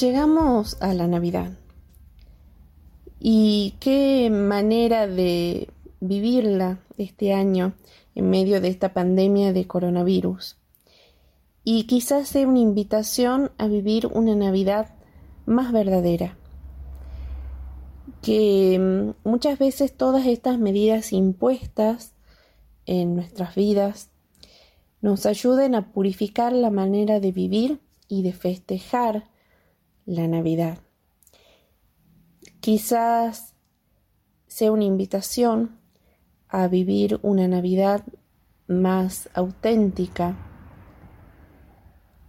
Llegamos a la Navidad. Y qué manera de vivirla este año en medio de esta pandemia de coronavirus. Y quizás sea una invitación a vivir una Navidad más verdadera. Que mm, muchas veces todas estas medidas impuestas en nuestras vidas nos ayuden a purificar la manera de vivir y de festejar la Navidad. Quizás sea una invitación a vivir una Navidad más auténtica,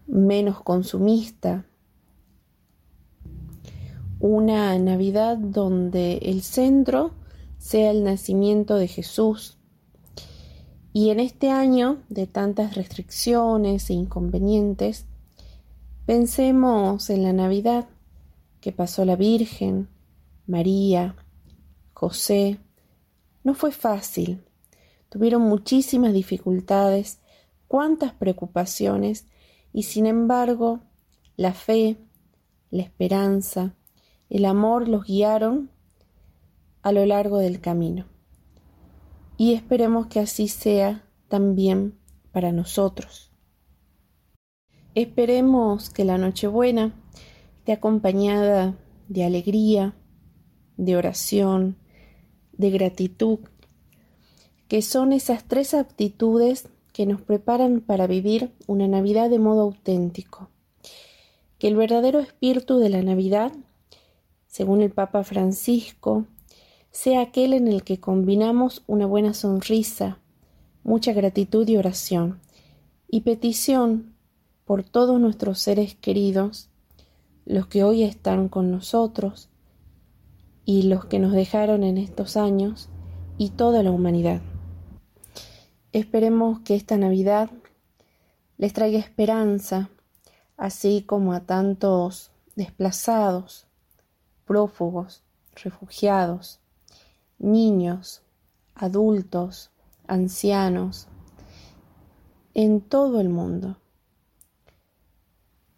menos consumista, una Navidad donde el centro sea el nacimiento de Jesús. Y en este año de tantas restricciones e inconvenientes, Pensemos en la Navidad que pasó la Virgen, María, José. No fue fácil. Tuvieron muchísimas dificultades, cuántas preocupaciones, y sin embargo la fe, la esperanza, el amor los guiaron a lo largo del camino. Y esperemos que así sea también para nosotros. Esperemos que la Nochebuena esté acompañada de alegría, de oración, de gratitud, que son esas tres aptitudes que nos preparan para vivir una Navidad de modo auténtico. Que el verdadero espíritu de la Navidad, según el Papa Francisco, sea aquel en el que combinamos una buena sonrisa, mucha gratitud y oración, y petición por todos nuestros seres queridos, los que hoy están con nosotros y los que nos dejaron en estos años y toda la humanidad. Esperemos que esta Navidad les traiga esperanza, así como a tantos desplazados, prófugos, refugiados, niños, adultos, ancianos, en todo el mundo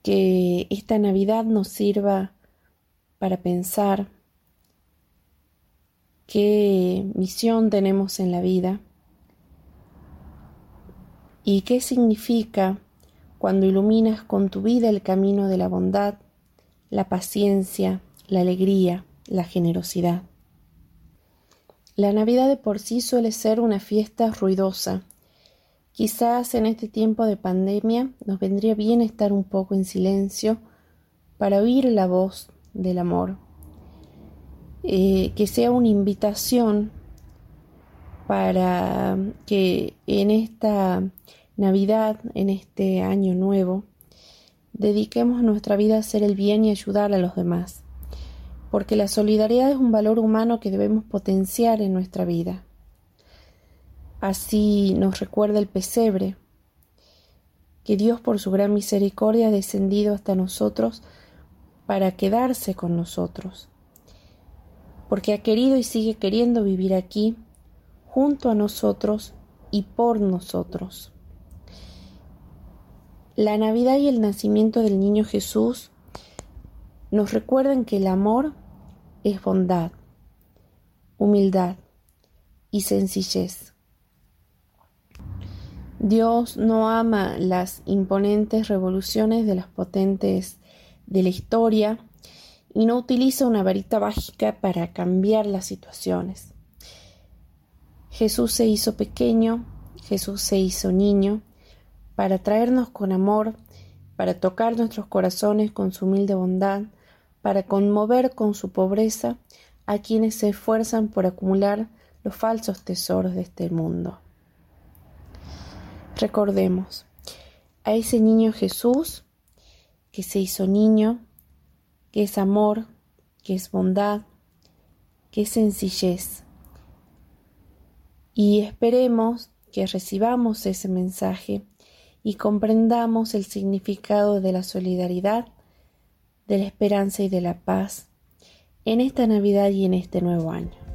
que esta Navidad nos sirva para pensar qué misión tenemos en la vida y qué significa cuando iluminas con tu vida el camino de la bondad, la paciencia, la alegría, la generosidad. La Navidad de por sí suele ser una fiesta ruidosa, Quizás en este tiempo de pandemia nos vendría bien estar un poco en silencio para oír la voz del amor. Eh, que sea una invitación para que en esta Navidad, en este año nuevo, dediquemos nuestra vida a hacer el bien y ayudar a los demás, porque la solidaridad es un valor humano que debemos potenciar en nuestra vida. Así nos recuerda el pesebre, que Dios por su gran misericordia ha descendido hasta nosotros para quedarse con nosotros, porque ha querido y sigue queriendo vivir aquí, junto a nosotros y por nosotros. La Navidad y el nacimiento del niño Jesús nos recuerdan que el amor es bondad, humildad y sencillez. Dios no ama las imponentes revoluciones de las potentes de la historia y no utiliza una varita mágica para cambiar las situaciones. Jesús se hizo pequeño, Jesús se hizo niño, para traernos con amor, para tocar nuestros corazones con su humilde bondad, para conmover con su pobreza a quienes se esfuerzan por acumular los falsos tesoros de este mundo. Recordemos a ese niño Jesús que se hizo niño, que es amor, que es bondad, que es sencillez. Y esperemos que recibamos ese mensaje y comprendamos el significado de la solidaridad, de la esperanza y de la paz en esta Navidad y en este nuevo año.